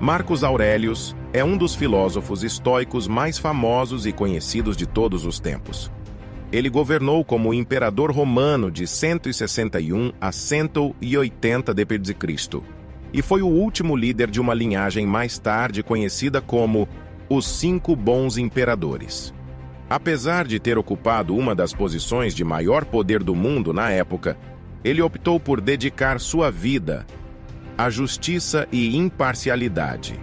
Marcos Aurelius é um dos filósofos estoicos mais famosos e conhecidos de todos os tempos. Ele governou como imperador romano de 161 a 180 d.C. e foi o último líder de uma linhagem mais tarde conhecida como os Cinco Bons Imperadores. Apesar de ter ocupado uma das posições de maior poder do mundo na época, ele optou por dedicar sua vida à justiça e imparcialidade.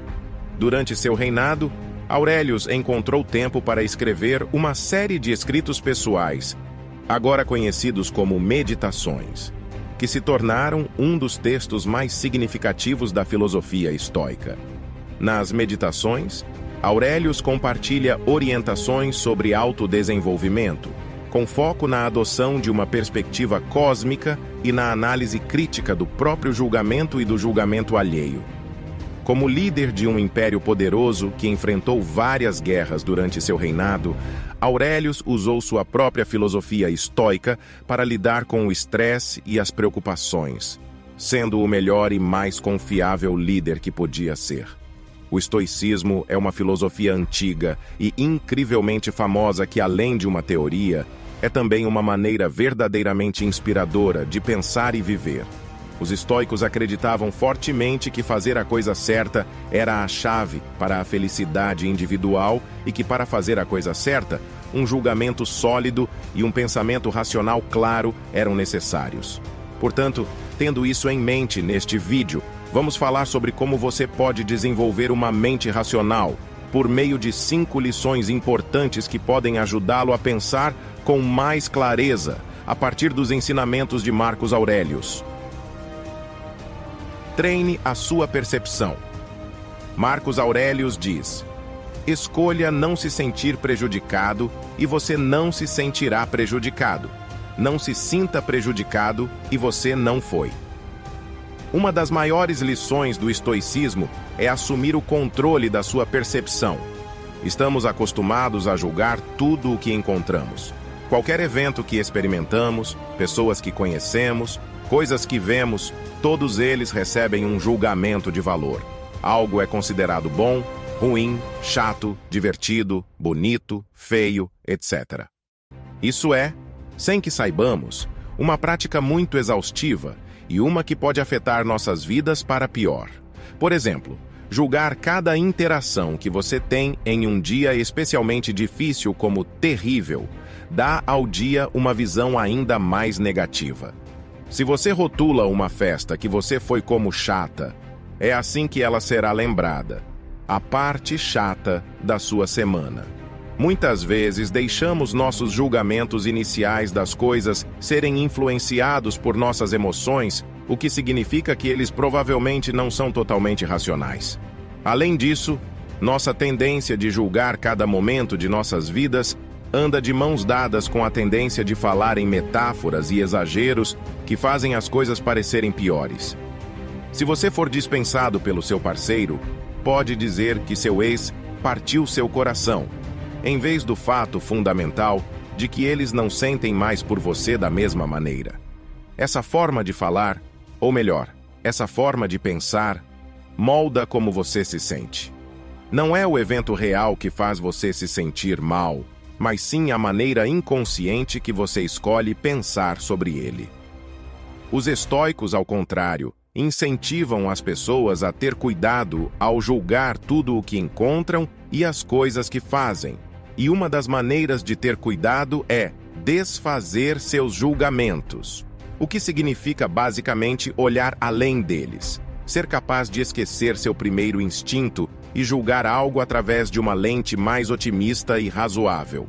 Durante seu reinado, Aurelius encontrou tempo para escrever uma série de escritos pessoais, agora conhecidos como Meditações, que se tornaram um dos textos mais significativos da filosofia estoica. Nas Meditações, Aurelius compartilha orientações sobre autodesenvolvimento, com foco na adoção de uma perspectiva cósmica e na análise crítica do próprio julgamento e do julgamento alheio. Como líder de um império poderoso que enfrentou várias guerras durante seu reinado, Aurelius usou sua própria filosofia estoica para lidar com o estresse e as preocupações, sendo o melhor e mais confiável líder que podia ser. O estoicismo é uma filosofia antiga e incrivelmente famosa que, além de uma teoria, é também uma maneira verdadeiramente inspiradora de pensar e viver. Os estoicos acreditavam fortemente que fazer a coisa certa era a chave para a felicidade individual e que, para fazer a coisa certa, um julgamento sólido e um pensamento racional claro eram necessários. Portanto, tendo isso em mente neste vídeo, vamos falar sobre como você pode desenvolver uma mente racional por meio de cinco lições importantes que podem ajudá-lo a pensar com mais clareza a partir dos ensinamentos de Marcos Aurelius. Treine a sua percepção. Marcos Aurelius diz: Escolha não se sentir prejudicado e você não se sentirá prejudicado. Não se sinta prejudicado e você não foi. Uma das maiores lições do estoicismo é assumir o controle da sua percepção. Estamos acostumados a julgar tudo o que encontramos. Qualquer evento que experimentamos, pessoas que conhecemos, coisas que vemos, todos eles recebem um julgamento de valor. Algo é considerado bom, ruim, chato, divertido, bonito, feio, etc. Isso é, sem que saibamos, uma prática muito exaustiva e uma que pode afetar nossas vidas para pior. Por exemplo, julgar cada interação que você tem em um dia especialmente difícil como terrível dá ao dia uma visão ainda mais negativa. Se você rotula uma festa que você foi como chata, é assim que ela será lembrada. A parte chata da sua semana. Muitas vezes deixamos nossos julgamentos iniciais das coisas serem influenciados por nossas emoções, o que significa que eles provavelmente não são totalmente racionais. Além disso, nossa tendência de julgar cada momento de nossas vidas anda de mãos dadas com a tendência de falar em metáforas e exageros que fazem as coisas parecerem piores. Se você for dispensado pelo seu parceiro, pode dizer que seu ex partiu seu coração em vez do fato fundamental de que eles não sentem mais por você da mesma maneira. Essa forma de falar, ou melhor, essa forma de pensar, molda como você se sente. Não é o evento real que faz você se sentir mal, mas sim a maneira inconsciente que você escolhe pensar sobre ele. Os estoicos, ao contrário, incentivam as pessoas a ter cuidado ao julgar tudo o que encontram e as coisas que fazem, e uma das maneiras de ter cuidado é desfazer seus julgamentos, o que significa basicamente olhar além deles, ser capaz de esquecer seu primeiro instinto e julgar algo através de uma lente mais otimista e razoável.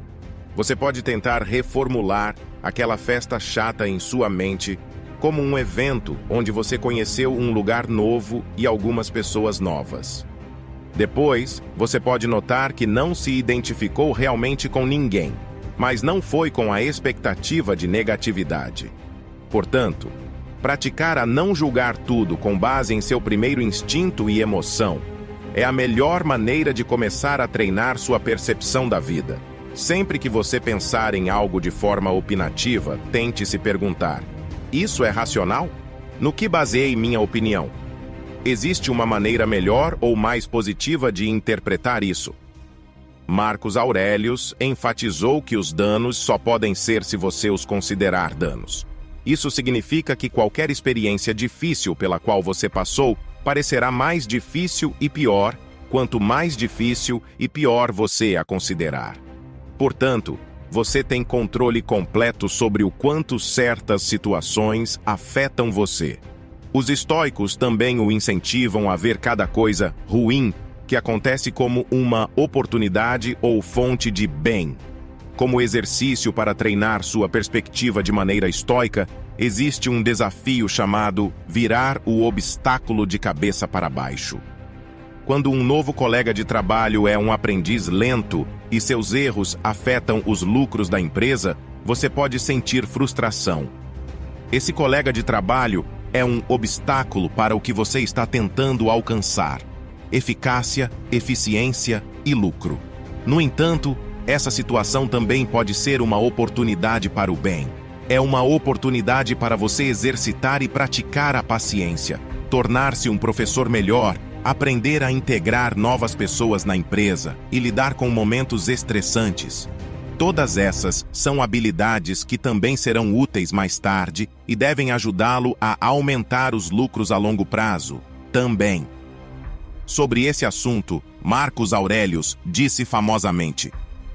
Você pode tentar reformular aquela festa chata em sua mente como um evento onde você conheceu um lugar novo e algumas pessoas novas. Depois, você pode notar que não se identificou realmente com ninguém, mas não foi com a expectativa de negatividade. Portanto, praticar a não julgar tudo com base em seu primeiro instinto e emoção é a melhor maneira de começar a treinar sua percepção da vida. Sempre que você pensar em algo de forma opinativa, tente se perguntar: isso é racional? No que baseei minha opinião? existe uma maneira melhor ou mais positiva de interpretar isso. Marcos Aurelius enfatizou que os danos só podem ser se você os considerar danos. Isso significa que qualquer experiência difícil pela qual você passou parecerá mais difícil e pior quanto mais difícil e pior você a considerar. Portanto, você tem controle completo sobre o quanto certas situações afetam você. Os estoicos também o incentivam a ver cada coisa ruim que acontece como uma oportunidade ou fonte de bem. Como exercício para treinar sua perspectiva de maneira estoica, existe um desafio chamado virar o obstáculo de cabeça para baixo. Quando um novo colega de trabalho é um aprendiz lento e seus erros afetam os lucros da empresa, você pode sentir frustração. Esse colega de trabalho é um obstáculo para o que você está tentando alcançar: eficácia, eficiência e lucro. No entanto, essa situação também pode ser uma oportunidade para o bem. É uma oportunidade para você exercitar e praticar a paciência, tornar-se um professor melhor aprender a integrar novas pessoas na empresa e lidar com momentos estressantes. Todas essas são habilidades que também serão úteis mais tarde e devem ajudá-lo a aumentar os lucros a longo prazo, também. Sobre esse assunto, Marcos Aurelius disse famosamente: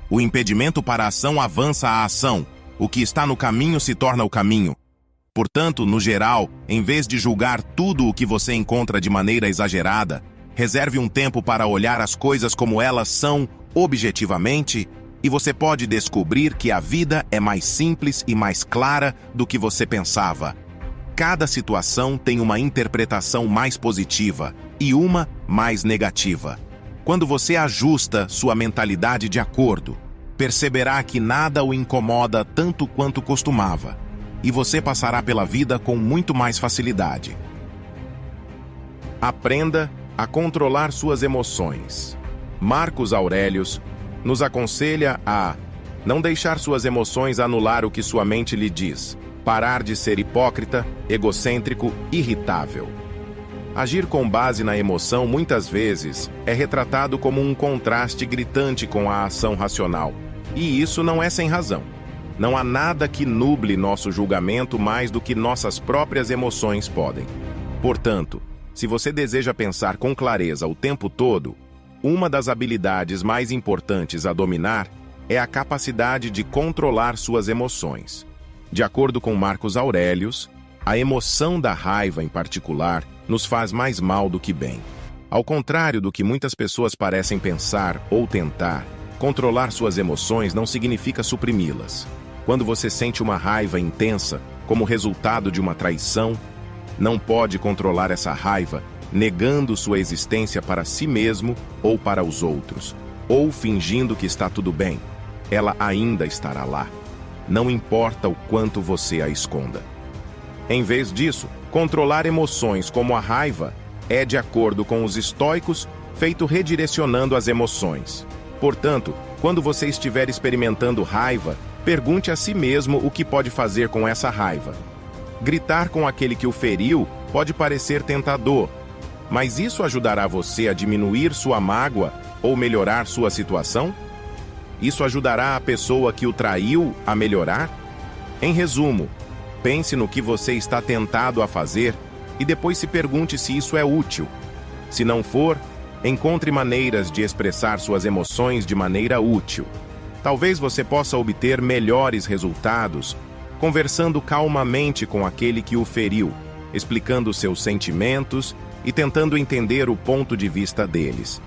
O impedimento para a ação avança a ação, o que está no caminho se torna o caminho, Portanto, no geral, em vez de julgar tudo o que você encontra de maneira exagerada, reserve um tempo para olhar as coisas como elas são objetivamente e você pode descobrir que a vida é mais simples e mais clara do que você pensava. Cada situação tem uma interpretação mais positiva e uma mais negativa. Quando você ajusta sua mentalidade de acordo, perceberá que nada o incomoda tanto quanto costumava e você passará pela vida com muito mais facilidade. Aprenda a controlar suas emoções. Marcos Aurelius nos aconselha a não deixar suas emoções anular o que sua mente lhe diz, parar de ser hipócrita, egocêntrico, irritável. Agir com base na emoção muitas vezes é retratado como um contraste gritante com a ação racional, e isso não é sem razão. Não há nada que nuble nosso julgamento mais do que nossas próprias emoções podem. Portanto, se você deseja pensar com clareza o tempo todo, uma das habilidades mais importantes a dominar é a capacidade de controlar suas emoções. De acordo com Marcos Aurelius, a emoção da raiva, em particular, nos faz mais mal do que bem. Ao contrário do que muitas pessoas parecem pensar ou tentar, controlar suas emoções não significa suprimi-las. Quando você sente uma raiva intensa como resultado de uma traição, não pode controlar essa raiva negando sua existência para si mesmo ou para os outros, ou fingindo que está tudo bem. Ela ainda estará lá. Não importa o quanto você a esconda. Em vez disso, controlar emoções como a raiva é, de acordo com os estoicos, feito redirecionando as emoções. Portanto, quando você estiver experimentando raiva, Pergunte a si mesmo o que pode fazer com essa raiva. Gritar com aquele que o feriu pode parecer tentador, mas isso ajudará você a diminuir sua mágoa ou melhorar sua situação? Isso ajudará a pessoa que o traiu a melhorar? Em resumo, pense no que você está tentado a fazer e depois se pergunte se isso é útil. Se não for, encontre maneiras de expressar suas emoções de maneira útil. Talvez você possa obter melhores resultados conversando calmamente com aquele que o feriu, explicando seus sentimentos e tentando entender o ponto de vista deles.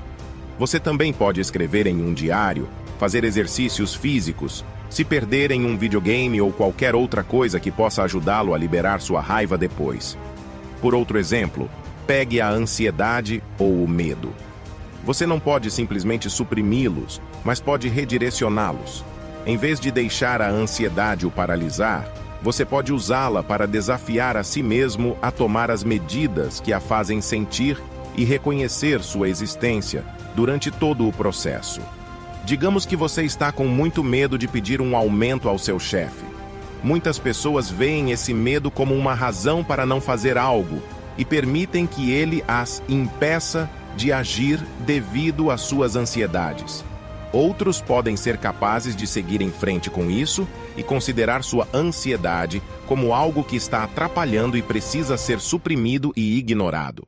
Você também pode escrever em um diário, fazer exercícios físicos, se perder em um videogame ou qualquer outra coisa que possa ajudá-lo a liberar sua raiva depois. Por outro exemplo, pegue a ansiedade ou o medo. Você não pode simplesmente suprimi-los, mas pode redirecioná-los. Em vez de deixar a ansiedade o paralisar, você pode usá-la para desafiar a si mesmo a tomar as medidas que a fazem sentir e reconhecer sua existência durante todo o processo. Digamos que você está com muito medo de pedir um aumento ao seu chefe. Muitas pessoas veem esse medo como uma razão para não fazer algo, e permitem que ele as impeça de agir devido às suas ansiedades. Outros podem ser capazes de seguir em frente com isso e considerar sua ansiedade como algo que está atrapalhando e precisa ser suprimido e ignorado.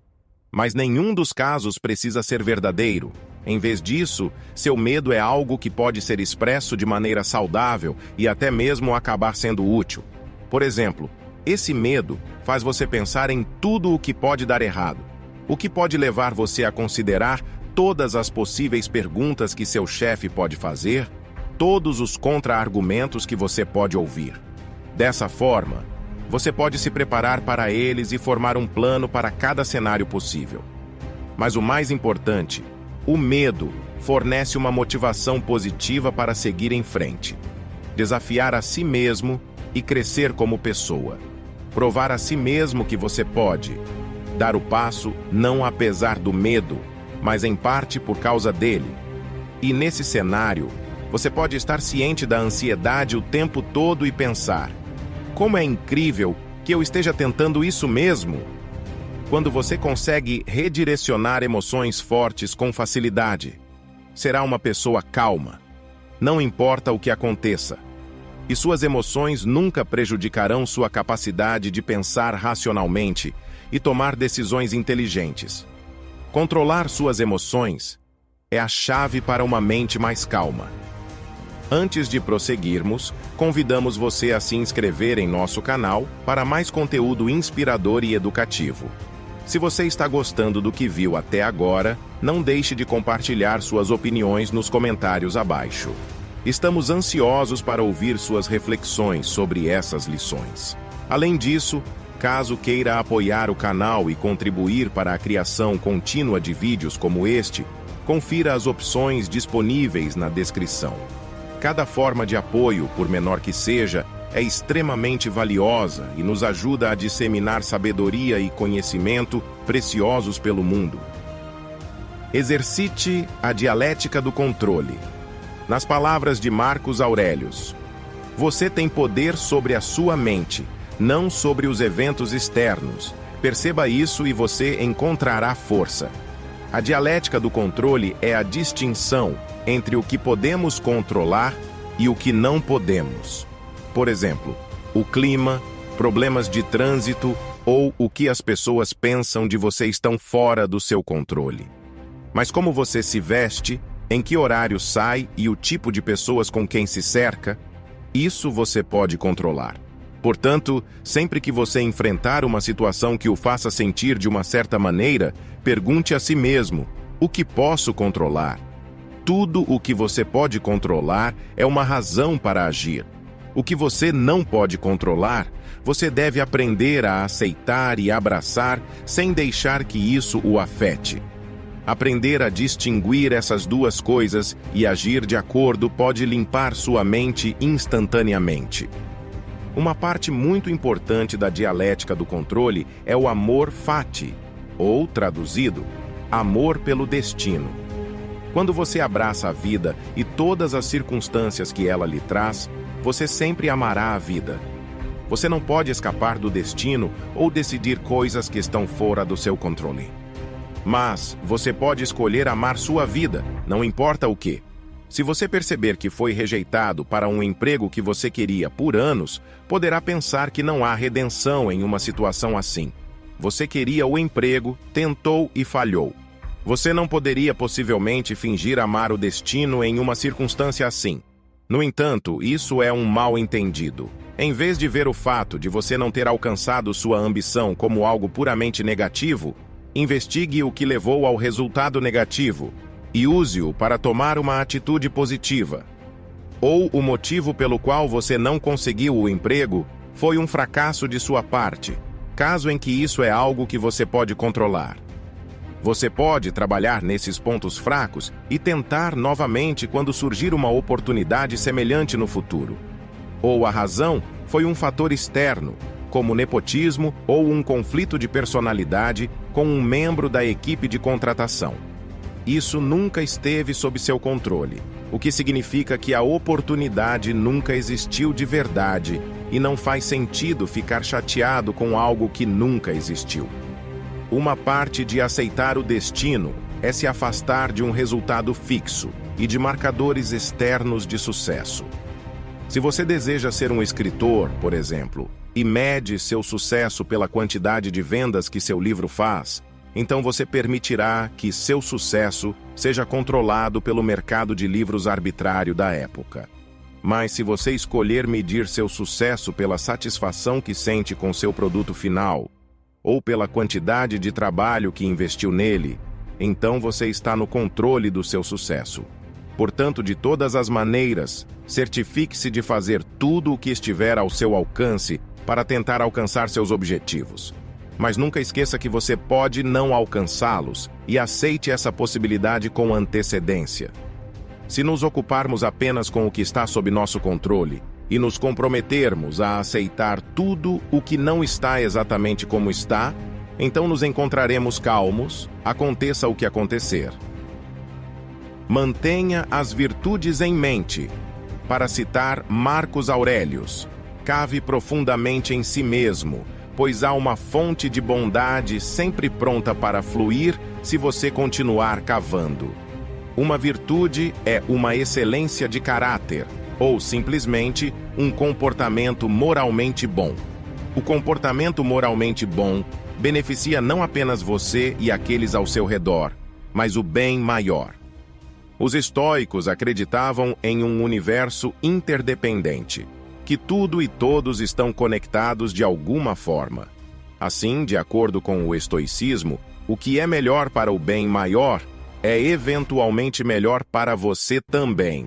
Mas nenhum dos casos precisa ser verdadeiro. Em vez disso, seu medo é algo que pode ser expresso de maneira saudável e até mesmo acabar sendo útil. Por exemplo, esse medo faz você pensar em tudo o que pode dar errado, o que pode levar você a considerar todas as possíveis perguntas que seu chefe pode fazer, todos os contra-argumentos que você pode ouvir. Dessa forma, você pode se preparar para eles e formar um plano para cada cenário possível. Mas o mais importante, o medo fornece uma motivação positiva para seguir em frente, desafiar a si mesmo e crescer como pessoa. Provar a si mesmo que você pode. Dar o passo não apesar do medo, mas em parte por causa dele. E nesse cenário, você pode estar ciente da ansiedade o tempo todo e pensar: como é incrível que eu esteja tentando isso mesmo! Quando você consegue redirecionar emoções fortes com facilidade, será uma pessoa calma. Não importa o que aconteça. E suas emoções nunca prejudicarão sua capacidade de pensar racionalmente e tomar decisões inteligentes. Controlar suas emoções é a chave para uma mente mais calma. Antes de prosseguirmos, convidamos você a se inscrever em nosso canal para mais conteúdo inspirador e educativo. Se você está gostando do que viu até agora, não deixe de compartilhar suas opiniões nos comentários abaixo. Estamos ansiosos para ouvir suas reflexões sobre essas lições. Além disso, Caso queira apoiar o canal e contribuir para a criação contínua de vídeos como este, confira as opções disponíveis na descrição. Cada forma de apoio, por menor que seja, é extremamente valiosa e nos ajuda a disseminar sabedoria e conhecimento preciosos pelo mundo. Exercite a dialética do controle. Nas palavras de Marcos Aurelius, você tem poder sobre a sua mente não sobre os eventos externos. Perceba isso e você encontrará força. A dialética do controle é a distinção entre o que podemos controlar e o que não podemos. Por exemplo, o clima, problemas de trânsito ou o que as pessoas pensam de você estão fora do seu controle. Mas como você se veste, em que horário sai e o tipo de pessoas com quem se cerca, isso você pode controlar. Portanto, sempre que você enfrentar uma situação que o faça sentir de uma certa maneira, pergunte a si mesmo: o que posso controlar? Tudo o que você pode controlar é uma razão para agir. O que você não pode controlar, você deve aprender a aceitar e abraçar sem deixar que isso o afete. Aprender a distinguir essas duas coisas e agir de acordo pode limpar sua mente instantaneamente. Uma parte muito importante da dialética do controle é o amor fati, ou, traduzido, amor pelo destino. Quando você abraça a vida e todas as circunstâncias que ela lhe traz, você sempre amará a vida. Você não pode escapar do destino ou decidir coisas que estão fora do seu controle. Mas você pode escolher amar sua vida, não importa o que. Se você perceber que foi rejeitado para um emprego que você queria por anos, poderá pensar que não há redenção em uma situação assim. Você queria o emprego, tentou e falhou. Você não poderia possivelmente fingir amar o destino em uma circunstância assim. No entanto, isso é um mal entendido. Em vez de ver o fato de você não ter alcançado sua ambição como algo puramente negativo, investigue o que levou ao resultado negativo e use-o para tomar uma atitude positiva. Ou o motivo pelo qual você não conseguiu o emprego foi um fracasso de sua parte, caso em que isso é algo que você pode controlar. Você pode trabalhar nesses pontos fracos e tentar novamente quando surgir uma oportunidade semelhante no futuro. Ou a razão foi um fator externo, como nepotismo ou um conflito de personalidade com um membro da equipe de contratação isso nunca esteve sob seu controle, o que significa que a oportunidade nunca existiu de verdade e não faz sentido ficar chateado com algo que nunca existiu. Uma parte de aceitar o destino é se afastar de um resultado fixo e de marcadores externos de sucesso. Se você deseja ser um escritor, por exemplo, e mede seu sucesso pela quantidade de vendas que seu livro faz, então você permitirá que seu sucesso seja controlado pelo mercado de livros arbitrário da época. Mas se você escolher medir seu sucesso pela satisfação que sente com seu produto final, ou pela quantidade de trabalho que investiu nele, então você está no controle do seu sucesso. Portanto, de todas as maneiras, certifique-se de fazer tudo o que estiver ao seu alcance para tentar alcançar seus objetivos. Mas nunca esqueça que você pode não alcançá-los e aceite essa possibilidade com antecedência. Se nos ocuparmos apenas com o que está sob nosso controle e nos comprometermos a aceitar tudo o que não está exatamente como está, então nos encontraremos calmos, aconteça o que acontecer. Mantenha as virtudes em mente. Para citar Marcos Aurelius, cave profundamente em si mesmo, pois há uma fonte de bondade sempre pronta para fluir se você continuar cavando. Uma virtude é uma excelência de caráter, ou simplesmente um comportamento moralmente bom. O comportamento moralmente bom beneficia não apenas você e aqueles ao seu redor, mas o bem maior. Os estoicos acreditavam em um universo interdependente, que tudo e todos estão conectados de alguma forma. Assim, de acordo com o estoicismo, o que é melhor para o bem maior é eventualmente melhor para você também.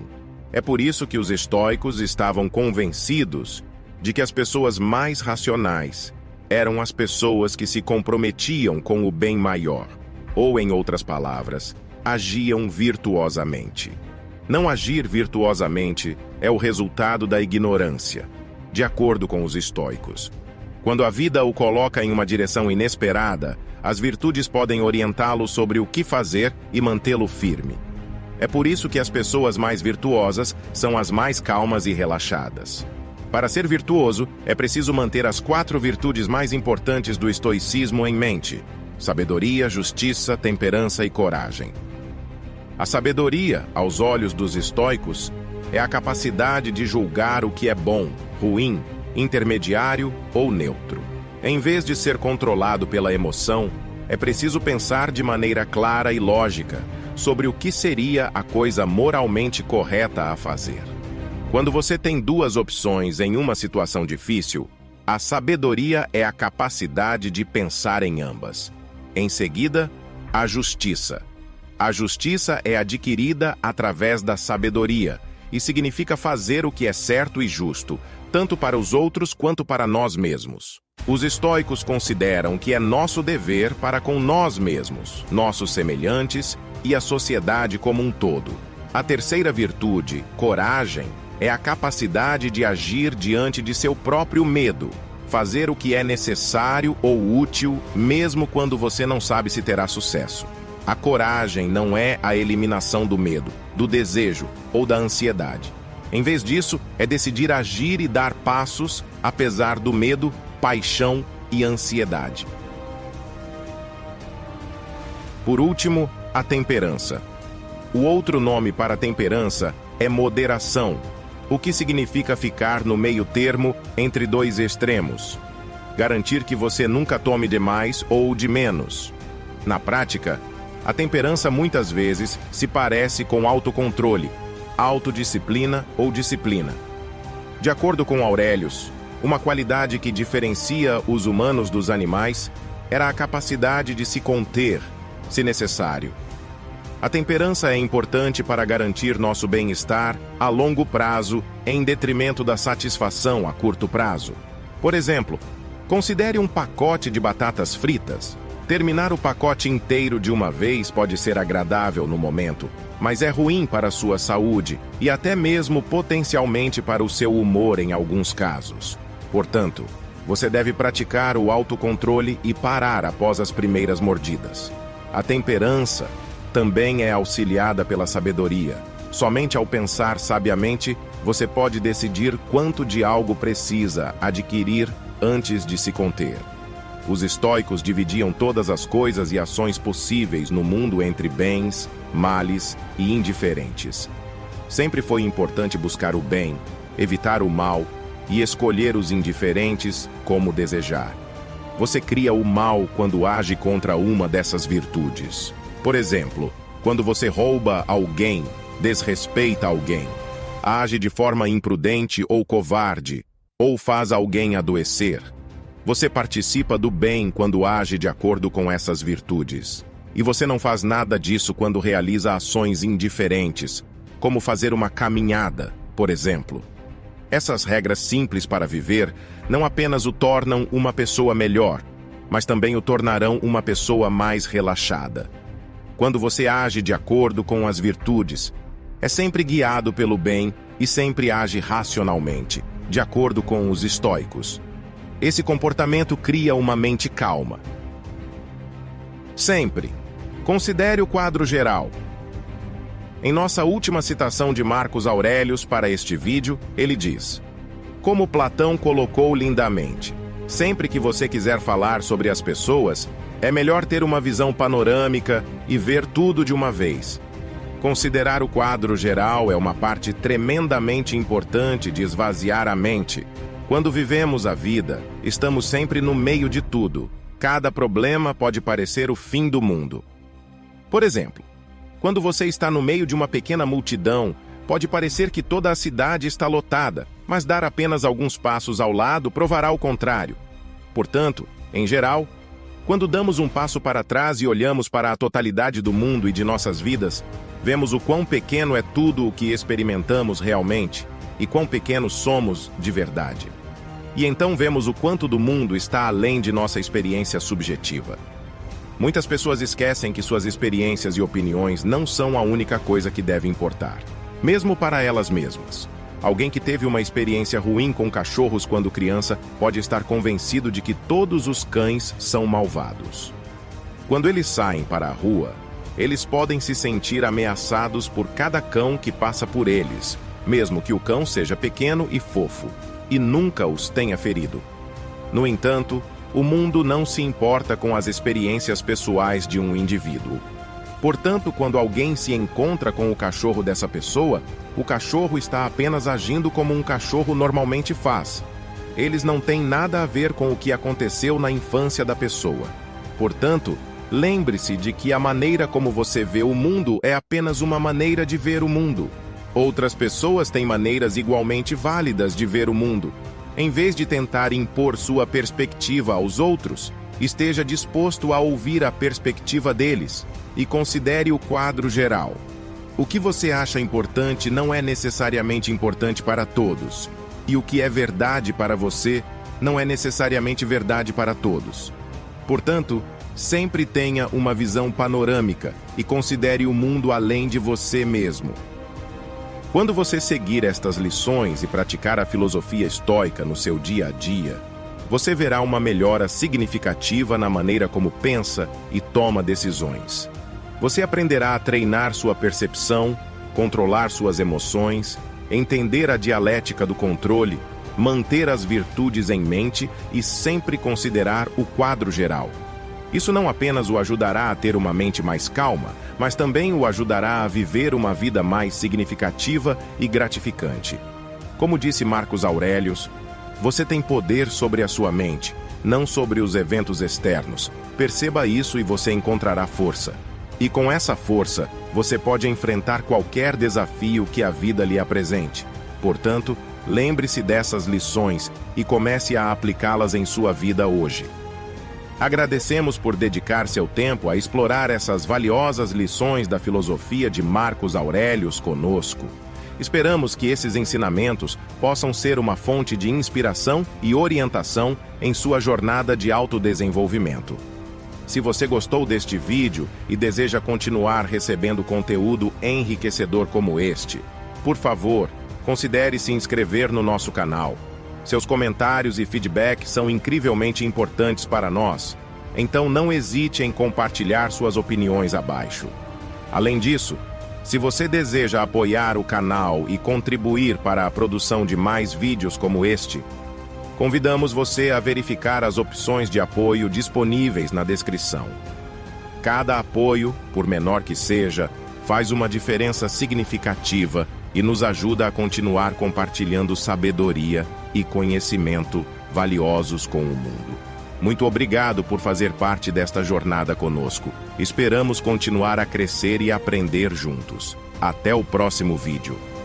É por isso que os estoicos estavam convencidos de que as pessoas mais racionais eram as pessoas que se comprometiam com o bem maior, ou, em outras palavras, agiam virtuosamente. Não agir virtuosamente é o resultado da ignorância, de acordo com os estoicos. Quando a vida o coloca em uma direção inesperada, as virtudes podem orientá-lo sobre o que fazer e mantê-lo firme. É por isso que as pessoas mais virtuosas são as mais calmas e relaxadas. Para ser virtuoso, é preciso manter as quatro virtudes mais importantes do estoicismo em mente: sabedoria, justiça, temperança e coragem. A sabedoria, aos olhos dos estoicos, é a capacidade de julgar o que é bom, ruim, intermediário ou neutro. Em vez de ser controlado pela emoção, é preciso pensar de maneira clara e lógica sobre o que seria a coisa moralmente correta a fazer. Quando você tem duas opções em uma situação difícil, a sabedoria é a capacidade de pensar em ambas. Em seguida, a justiça a justiça é adquirida através da sabedoria e significa fazer o que é certo e justo, tanto para os outros quanto para nós mesmos. Os estoicos consideram que é nosso dever para com nós mesmos, nossos semelhantes e a sociedade como um todo. A terceira virtude, coragem, é a capacidade de agir diante de seu próprio medo, fazer o que é necessário ou útil, mesmo quando você não sabe se terá sucesso. A coragem não é a eliminação do medo, do desejo ou da ansiedade. Em vez disso, é decidir agir e dar passos, apesar do medo, paixão e ansiedade. Por último, a temperança. O outro nome para temperança é moderação, o que significa ficar no meio termo entre dois extremos. Garantir que você nunca tome demais ou de menos. Na prática, a temperança muitas vezes se parece com autocontrole, autodisciplina ou disciplina. De acordo com Aurelius, uma qualidade que diferencia os humanos dos animais era a capacidade de se conter, se necessário. A temperança é importante para garantir nosso bem-estar a longo prazo em detrimento da satisfação a curto prazo. Por exemplo, considere um pacote de batatas fritas Terminar o pacote inteiro de uma vez pode ser agradável no momento, mas é ruim para a sua saúde e até mesmo potencialmente para o seu humor em alguns casos. Portanto, você deve praticar o autocontrole e parar após as primeiras mordidas. A temperança também é auxiliada pela sabedoria. Somente ao pensar sabiamente, você pode decidir quanto de algo precisa adquirir antes de se conter. Os estoicos dividiam todas as coisas e ações possíveis no mundo entre bens, males e indiferentes. Sempre foi importante buscar o bem, evitar o mal e escolher os indiferentes como desejar. Você cria o mal quando age contra uma dessas virtudes. Por exemplo, quando você rouba alguém, desrespeita alguém, age de forma imprudente ou covarde, ou faz alguém adoecer. Você participa do bem quando age de acordo com essas virtudes. E você não faz nada disso quando realiza ações indiferentes, como fazer uma caminhada, por exemplo. Essas regras simples para viver não apenas o tornam uma pessoa melhor, mas também o tornarão uma pessoa mais relaxada. Quando você age de acordo com as virtudes, é sempre guiado pelo bem e sempre age racionalmente, de acordo com os estoicos. Esse comportamento cria uma mente calma. Sempre. Considere o quadro geral. Em nossa última citação de Marcos Aurelius para este vídeo, ele diz: Como Platão colocou lindamente, sempre que você quiser falar sobre as pessoas, é melhor ter uma visão panorâmica e ver tudo de uma vez. Considerar o quadro geral é uma parte tremendamente importante de esvaziar a mente. Quando vivemos a vida, estamos sempre no meio de tudo. Cada problema pode parecer o fim do mundo. Por exemplo, quando você está no meio de uma pequena multidão, pode parecer que toda a cidade está lotada, mas dar apenas alguns passos ao lado provará o contrário. Portanto, em geral, quando damos um passo para trás e olhamos para a totalidade do mundo e de nossas vidas, vemos o quão pequeno é tudo o que experimentamos realmente e quão pequenos somos de verdade. E então vemos o quanto do mundo está além de nossa experiência subjetiva. Muitas pessoas esquecem que suas experiências e opiniões não são a única coisa que deve importar, mesmo para elas mesmas. Alguém que teve uma experiência ruim com cachorros quando criança pode estar convencido de que todos os cães são malvados. Quando eles saem para a rua, eles podem se sentir ameaçados por cada cão que passa por eles, mesmo que o cão seja pequeno e fofo, e nunca os tenha ferido. No entanto, o mundo não se importa com as experiências pessoais de um indivíduo. Portanto, quando alguém se encontra com o cachorro dessa pessoa, o cachorro está apenas agindo como um cachorro normalmente faz. Eles não têm nada a ver com o que aconteceu na infância da pessoa. Portanto, lembre-se de que a maneira como você vê o mundo é apenas uma maneira de ver o mundo. Outras pessoas têm maneiras igualmente válidas de ver o mundo, em vez de tentar impor sua perspectiva aos outros, esteja disposto a ouvir a perspectiva deles e considere o quadro geral. O que você acha importante não é necessariamente importante para todos, e o que é verdade para você não é necessariamente verdade para todos. Portanto, sempre tenha uma visão panorâmica e considere o mundo além de você mesmo. Quando você seguir estas lições e praticar a filosofia estoica no seu dia a dia, você verá uma melhora significativa na maneira como pensa e toma decisões. Você aprenderá a treinar sua percepção, controlar suas emoções, entender a dialética do controle, manter as virtudes em mente e sempre considerar o quadro geral. Isso não apenas o ajudará a ter uma mente mais calma, mas também o ajudará a viver uma vida mais significativa e gratificante. Como disse Marcos Aurelius, você tem poder sobre a sua mente, não sobre os eventos externos. Perceba isso e você encontrará força. E com essa força, você pode enfrentar qualquer desafio que a vida lhe apresente. Portanto, lembre-se dessas lições e comece a aplicá-las em sua vida hoje. Agradecemos por dedicar seu tempo a explorar essas valiosas lições da filosofia de Marcos Aurelius conosco. Esperamos que esses ensinamentos possam ser uma fonte de inspiração e orientação em sua jornada de autodesenvolvimento. Se você gostou deste vídeo e deseja continuar recebendo conteúdo enriquecedor como este, por favor, considere se inscrever no nosso canal seus comentários e feedback são incrivelmente importantes para nós, então não hesite em compartilhar suas opiniões abaixo. Além disso, se você deseja apoiar o canal e contribuir para a produção de mais vídeos como este, Convidamos você a verificar as opções de apoio disponíveis na descrição. Cada apoio, por menor que seja, faz uma diferença significativa e nos ajuda a continuar compartilhando sabedoria e conhecimento valiosos com o mundo. Muito obrigado por fazer parte desta jornada conosco. Esperamos continuar a crescer e aprender juntos. Até o próximo vídeo.